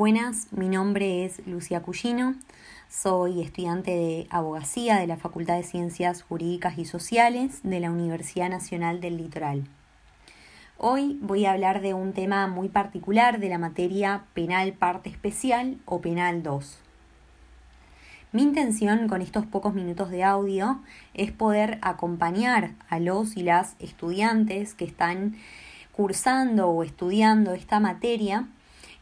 Buenas, mi nombre es Lucía Cuyino, soy estudiante de abogacía de la Facultad de Ciencias Jurídicas y Sociales de la Universidad Nacional del Litoral. Hoy voy a hablar de un tema muy particular de la materia penal parte especial o penal 2. Mi intención con estos pocos minutos de audio es poder acompañar a los y las estudiantes que están cursando o estudiando esta materia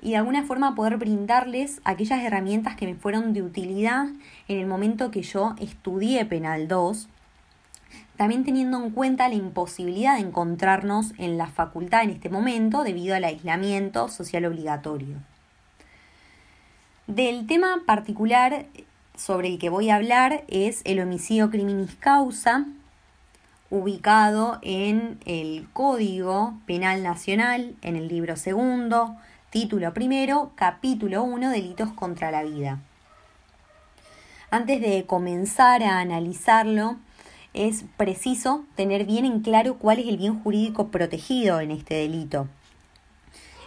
y de alguna forma poder brindarles aquellas herramientas que me fueron de utilidad en el momento que yo estudié Penal 2, también teniendo en cuenta la imposibilidad de encontrarnos en la facultad en este momento debido al aislamiento social obligatorio. Del tema particular sobre el que voy a hablar es el homicidio criminis causa, ubicado en el Código Penal Nacional, en el libro segundo, Título primero, capítulo 1, delitos contra la vida. Antes de comenzar a analizarlo, es preciso tener bien en claro cuál es el bien jurídico protegido en este delito.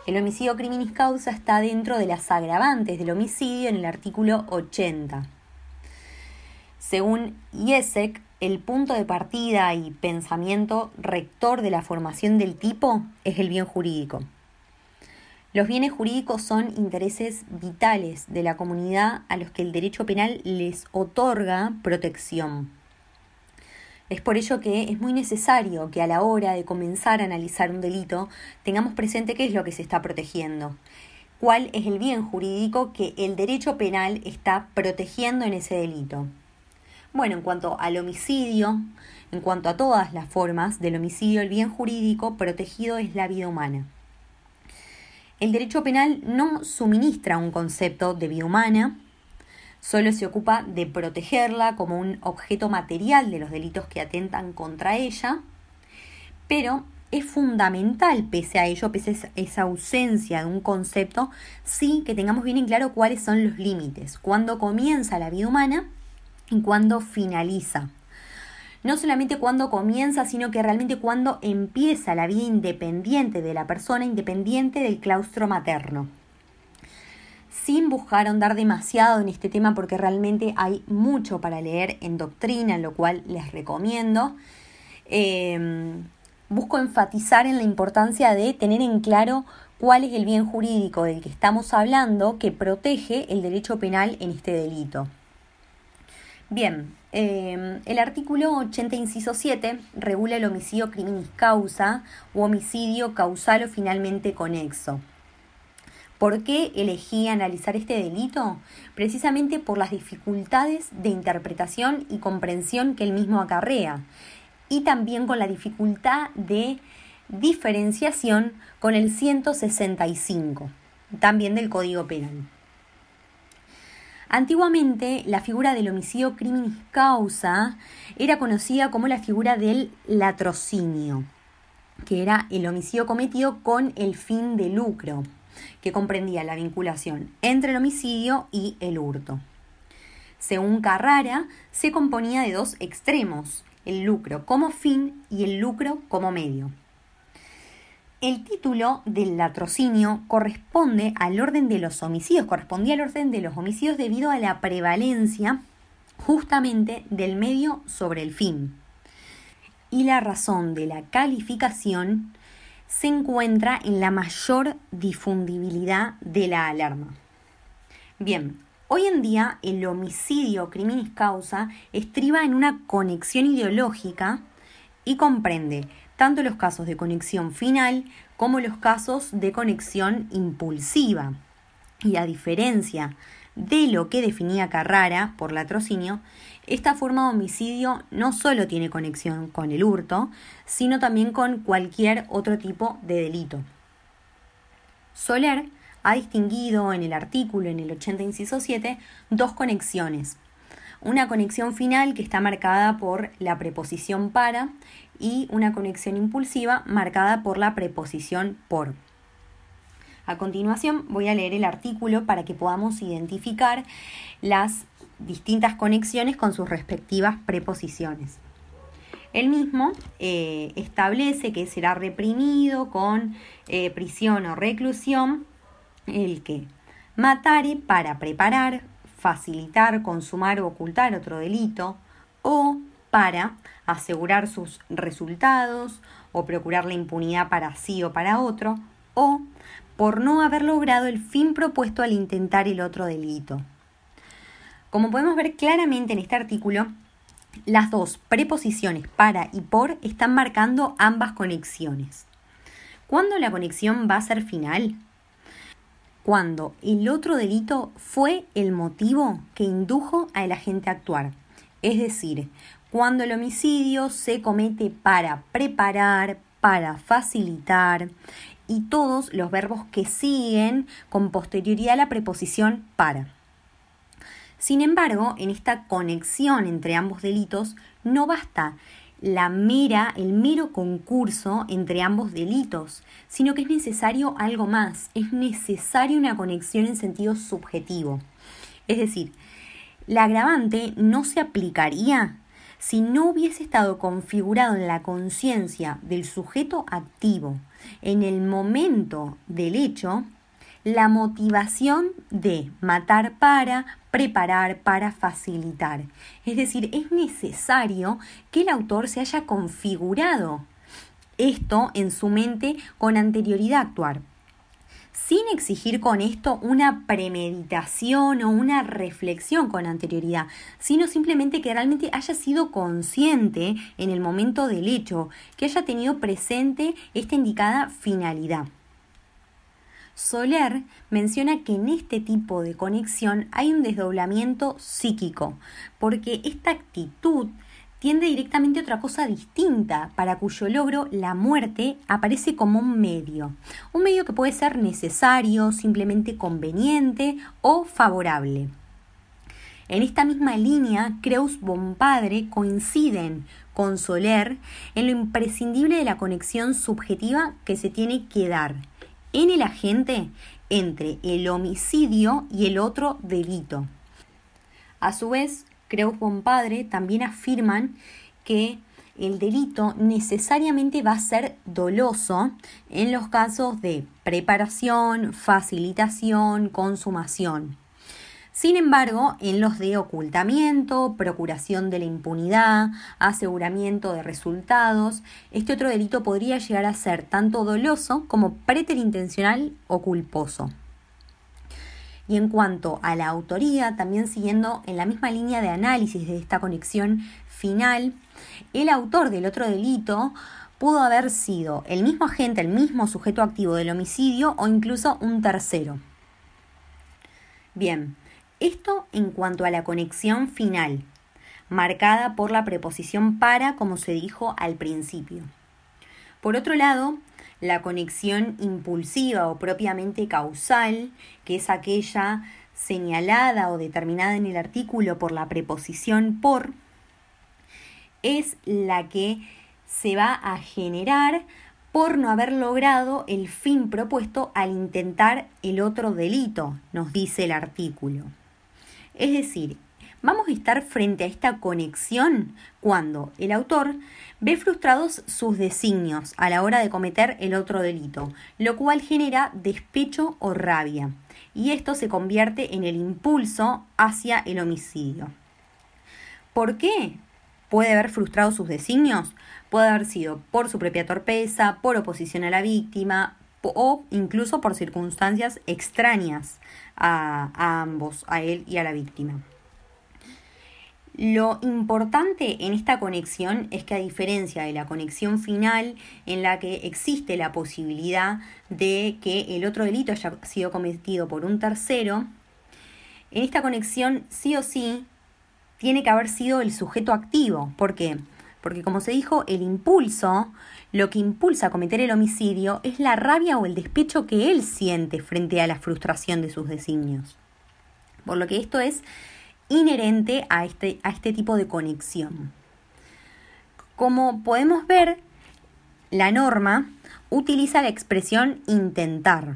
El homicidio criminis causa está dentro de las agravantes del homicidio en el artículo 80. Según IESEC, el punto de partida y pensamiento rector de la formación del tipo es el bien jurídico. Los bienes jurídicos son intereses vitales de la comunidad a los que el derecho penal les otorga protección. Es por ello que es muy necesario que a la hora de comenzar a analizar un delito tengamos presente qué es lo que se está protegiendo, cuál es el bien jurídico que el derecho penal está protegiendo en ese delito. Bueno, en cuanto al homicidio, en cuanto a todas las formas del homicidio, el bien jurídico protegido es la vida humana. El derecho penal no suministra un concepto de vida humana, solo se ocupa de protegerla como un objeto material de los delitos que atentan contra ella, pero es fundamental, pese a ello, pese a esa ausencia de un concepto, sí que tengamos bien en claro cuáles son los límites, cuándo comienza la vida humana y cuándo finaliza no solamente cuando comienza, sino que realmente cuando empieza la vida independiente de la persona, independiente del claustro materno. Sin buscar ahondar demasiado en este tema porque realmente hay mucho para leer en doctrina, lo cual les recomiendo. Em, busco enfatizar en la importancia de tener en claro cuál es el bien jurídico del que estamos hablando que protege el derecho penal en este delito. Bien, em, el artículo 80, inciso 7, regula el homicidio criminis causa o homicidio causal o finalmente conexo. ¿Por qué elegí analizar este delito? Precisamente por las dificultades de interpretación y comprensión que el mismo acarrea, y también con la dificultad de diferenciación con el 165, también del Código Penal. Antiguamente, la figura del homicidio criminis causa era conocida como la figura del latrocinio, que era el homicidio cometido con el fin de lucro, que comprendía la vinculación entre el homicidio y el hurto. Según Carrara, se componía de dos extremos, el lucro como fin y el lucro como medio. El título del latrocinio corresponde al orden de los homicidios, correspondía al orden de los homicidios debido a la prevalencia justamente del medio sobre el fin. Y la razón de la calificación se encuentra en la mayor difundibilidad de la alarma. Bien, hoy en día el homicidio criminis causa estriba en una conexión ideológica y comprende tanto los casos de conexión final como los casos de conexión impulsiva. Y a diferencia de lo que definía Carrara por latrocinio, esta forma de homicidio no solo tiene conexión con el hurto, sino también con cualquier otro tipo de delito. Soler ha distinguido en el artículo, en el 80 inciso 7, dos conexiones. Una conexión final que está marcada por la preposición para y una conexión impulsiva marcada por la preposición por. A continuación voy a leer el artículo para que podamos identificar las distintas conexiones con sus respectivas preposiciones. El mismo eh, establece que será reprimido con eh, prisión o reclusión el que Matare para preparar, facilitar, consumar o ocultar otro delito, o para asegurar sus resultados o procurar la impunidad para sí o para otro, o por no haber logrado el fin propuesto al intentar el otro delito. Como podemos ver claramente en este artículo, las dos preposiciones para y por están marcando ambas conexiones. ¿Cuándo la conexión va a ser final? Cuando el otro delito fue el motivo que indujo al agente a actuar. Es decir, cuando el homicidio se comete para preparar, para facilitar y todos los verbos que siguen con posterioridad a la preposición para. Sin embargo, en esta conexión entre ambos delitos no basta la mera, el mero concurso entre ambos delitos, sino que es necesario algo más, es necesaria una conexión en sentido subjetivo. Es decir, la agravante no se aplicaría si no hubiese estado configurado en la conciencia del sujeto activo en el momento del hecho la motivación de matar para, preparar para facilitar. Es decir, es necesario que el autor se haya configurado esto en su mente con anterioridad a actuar sin exigir con esto una premeditación o una reflexión con anterioridad, sino simplemente que realmente haya sido consciente en el momento del hecho, que haya tenido presente esta indicada finalidad. Soler menciona que en este tipo de conexión hay un desdoblamiento psíquico, porque esta actitud tiende directamente a otra cosa distinta, para cuyo logro la muerte aparece como un medio. Un medio que puede ser necesario, simplemente conveniente o favorable. En esta misma línea, Creus Padre coinciden con Soler en lo imprescindible de la conexión subjetiva que se tiene que dar en el agente entre el homicidio y el otro delito. A su vez, Creus Padre también afirman que el delito necesariamente va a ser doloso en los casos de preparación, facilitación, consumación. Sin embargo, en los de ocultamiento, procuración de la impunidad, aseguramiento de resultados, este otro delito podría llegar a ser tanto doloso como preterintencional o culposo. Y en cuanto a la autoría, también siguiendo en la misma línea de análisis de esta conexión final, el autor del otro delito pudo haber sido el mismo agente, el mismo sujeto activo del homicidio o incluso un tercero. Bien, esto en cuanto a la conexión final, marcada por la preposición para, como se dijo al principio. Por otro lado, la conexión impulsiva o propiamente causal, que es aquella señalada o determinada en el artículo por la preposición por, es la que se va a generar por no haber logrado el fin propuesto al intentar el otro delito, nos dice el artículo. Es decir, vamos a estar frente a esta conexión cuando el autor ve frustrados sus designios a la hora de cometer el otro delito, lo cual genera despecho o rabia, y esto se convierte en el impulso hacia el homicidio. ¿Por qué puede haber frustrado sus designios? Puede haber sido por su propia torpeza, por oposición a la víctima o incluso por circunstancias extrañas a, ambos, a él y a la víctima. Lo importante en esta conexión es que a diferencia de la conexión final en la que existe la posibilidad de que el otro delito haya sido cometido por un tercero, en esta conexión sí o sí tiene que haber sido el sujeto activo. ¿Por qué? Porque como se dijo, el impulso, lo que impulsa a cometer el homicidio es la rabia o el despecho que él siente frente a la frustración de sus designios. Por lo que esto es inherente a este, a este tipo de conexión. Como podemos ver, la norma utiliza la expresión intentar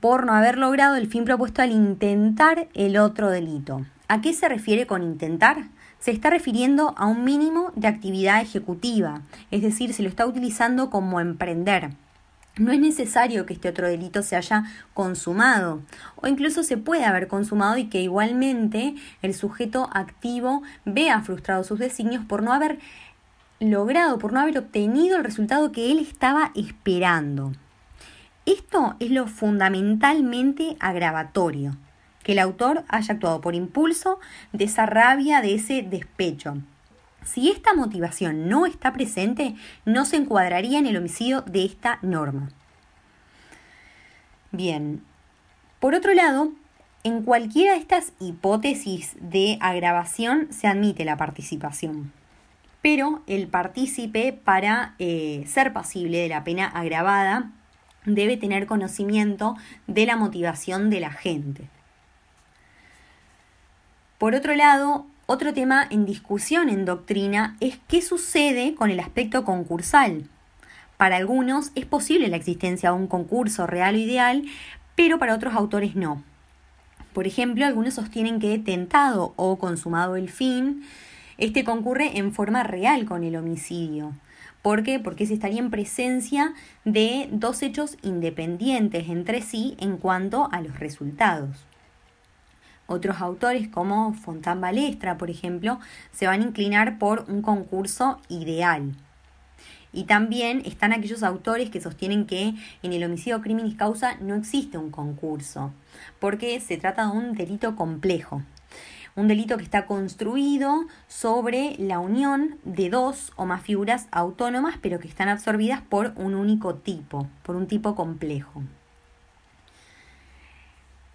por no haber logrado el fin propuesto al intentar el otro delito. ¿A qué se refiere con intentar? Se está refiriendo a un mínimo de actividad ejecutiva, es decir, se lo está utilizando como emprender. no es necesario que este otro delito se haya consumado o incluso se puede haber consumado y que igualmente el sujeto activo vea frustrados sus designios por no haber logrado, por no haber obtenido el resultado que él estaba esperando. Esto es lo fundamentalmente agravatorio, que el autor haya actuado por impulso de esa rabia, de ese despecho. Si esta motivación no está presente, no se encuadraría en el homicidio de esta norma. Bien, por otro lado, en cualquiera de estas hipótesis de agravación se admite la participación, pero el partícipe para eh, ser pasible de la pena agravada debe tener conocimiento de la motivación de la gente. Por otro lado, otro tema en discusión en doctrina es qué sucede con el aspecto concursal. Para algunos es posible la existencia de un concurso real o ideal, pero para otros autores no. Por ejemplo, algunos sostienen que tentado o consumado el fin, este concurre en forma real con el homicidio. ¿Por qué? Porque se estaría en presencia de dos hechos independientes entre sí en cuanto a los resultados. Otros autores como Fontán Balestra, por ejemplo, se van a inclinar por un concurso ideal. Y también están aquellos autores que sostienen que en el homicidio criminis causa no existe un concurso, porque se trata de un delito complejo. Un delito que está construido sobre la unión de dos o más figuras autónomas, pero que están absorbidas por un único tipo, por un tipo complejo.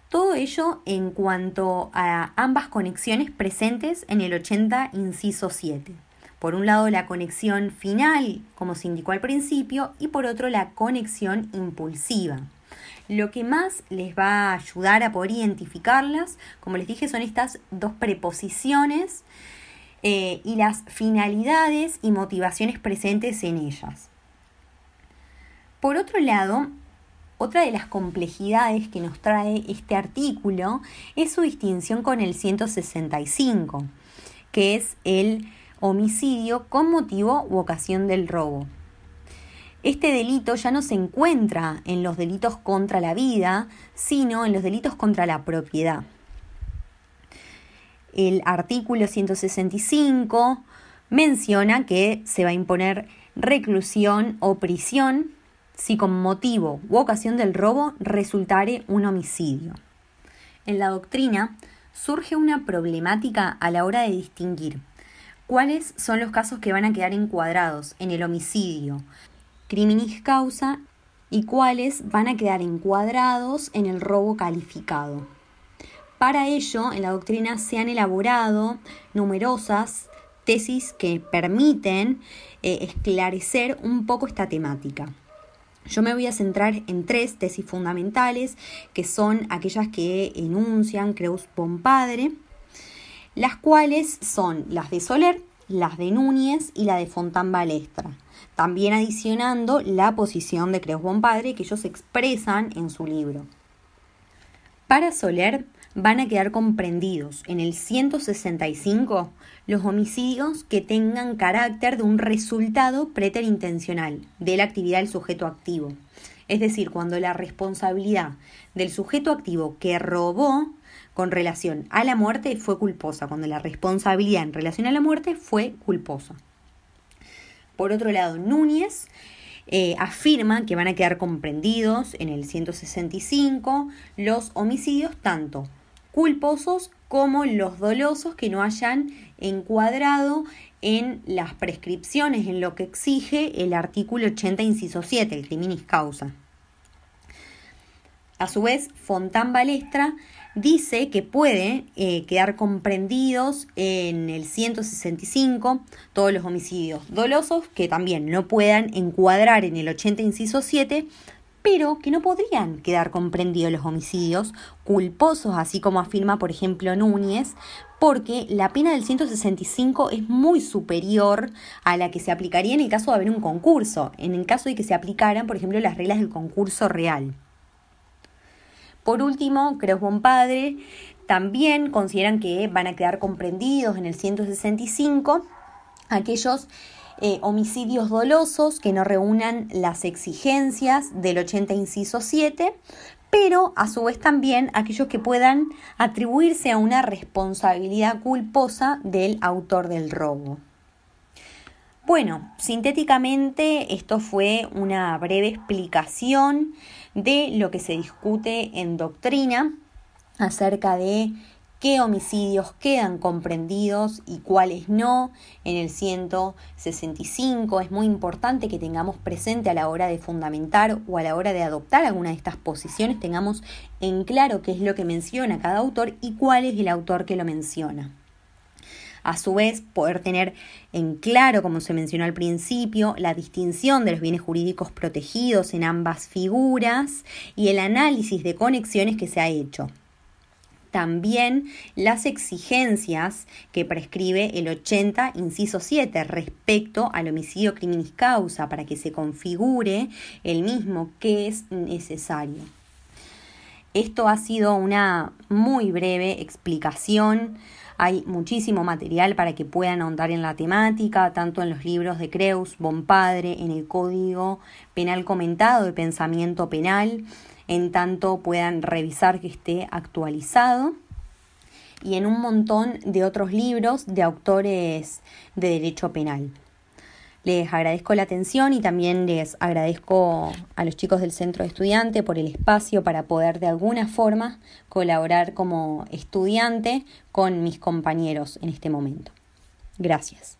Todo ello en cuanto a ambas conexiones presentes en el 80, inciso 7. Por un lado la conexión final, como se indicó al principio, y por otro la conexión impulsiva. Lo que más les va a ayudar a poder identificarlas, como les dije, son estas dos preposiciones eh, y las finalidades y motivaciones presentes en ellas. Por otro lado, otra de las complejidades que nos trae este artículo es su distinción con el 165, que es el homicidio con motivo u ocasión del robo. Este delito ya no se encuentra en los delitos contra la vida, sino en los delitos contra la propiedad. El artículo 165 menciona que se va a imponer reclusión o prisión si con motivo u ocasión del robo resultare un homicidio. En la doctrina surge una problemática a la hora de distinguir cuáles son los casos que van a quedar encuadrados en el homicidio, criminis causa y cuáles van a quedar encuadrados en el robo calificado. Para ello, en la doctrina se han elaborado numerosas tesis que permiten eh, esclarecer un poco esta temática. Yo me voy a centrar en tres tesis fundamentales, que son aquellas que enuncian Creus Pompadre, las cuales son las de Soler, las de Núñez y la de Fontán Balestra. También adicionando la posición de Creus Pompadre que ellos expresan en su libro. Para Soler van a quedar comprendidos en el 165 los homicidios que tengan carácter de un resultado preterintencional de la actividad del sujeto activo. Es decir, cuando la responsabilidad del sujeto activo que robó con relación a la muerte fue culposa, cuando la responsabilidad en relación a la muerte fue culposa. Por otro lado, Núñez eh, afirma que van a quedar comprendidos en el 165 los homicidios tanto culposos como los dolosos que no hayan encuadrado en las prescripciones, en lo que exige el artículo 80, inciso 7, el criminis causa. A su vez, Fontán Balestra dice que puede eh, quedar comprendidos en el 165 todos los homicidios dolosos que también no puedan encuadrar en el 80 inciso 7 pero que no podrían quedar comprendidos los homicidios culposos, así como afirma, por ejemplo, Núñez, porque la pena del 165 es muy superior a la que se aplicaría en el caso de haber un concurso, en el caso de que se aplicaran, por ejemplo, las reglas del concurso real. Por último, Creus Padre también consideran que van a quedar comprendidos en el 165 aquellos eh, homicidios dolosos que no reúnan las exigencias del 80 inciso 7, pero a su vez también aquellos que puedan atribuirse a una responsabilidad culposa del autor del robo. Bueno, sintéticamente esto fue una breve explicación de lo que se discute en doctrina acerca de qué homicidios quedan comprendidos y cuáles no. En el 165 es muy importante que tengamos presente a la hora de fundamentar o a la hora de adoptar alguna de estas posiciones, tengamos en claro qué es lo que menciona cada autor y cuál es el autor que lo menciona. A su vez, poder tener en claro, como se mencionó al principio, la distinción de los bienes jurídicos protegidos en ambas figuras y el análisis de conexiones que se ha hecho también las exigencias que prescribe el 80, inciso 7, respecto al homicidio criminis causa, para que se configure el mismo que es necesario. Esto ha sido una muy breve explicación. Hay muchísimo material para que puedan ahondar en la temática, tanto en los libros de Creus, Bonpadre, en el Código Penal Comentado de Pensamiento Penal en tanto puedan revisar que esté actualizado y en un montón de otros libros de autores de derecho penal. Les agradezco la atención y también les agradezco a los chicos del centro de estudiante por el espacio para poder de alguna forma colaborar como estudiante con mis compañeros en este momento. Gracias.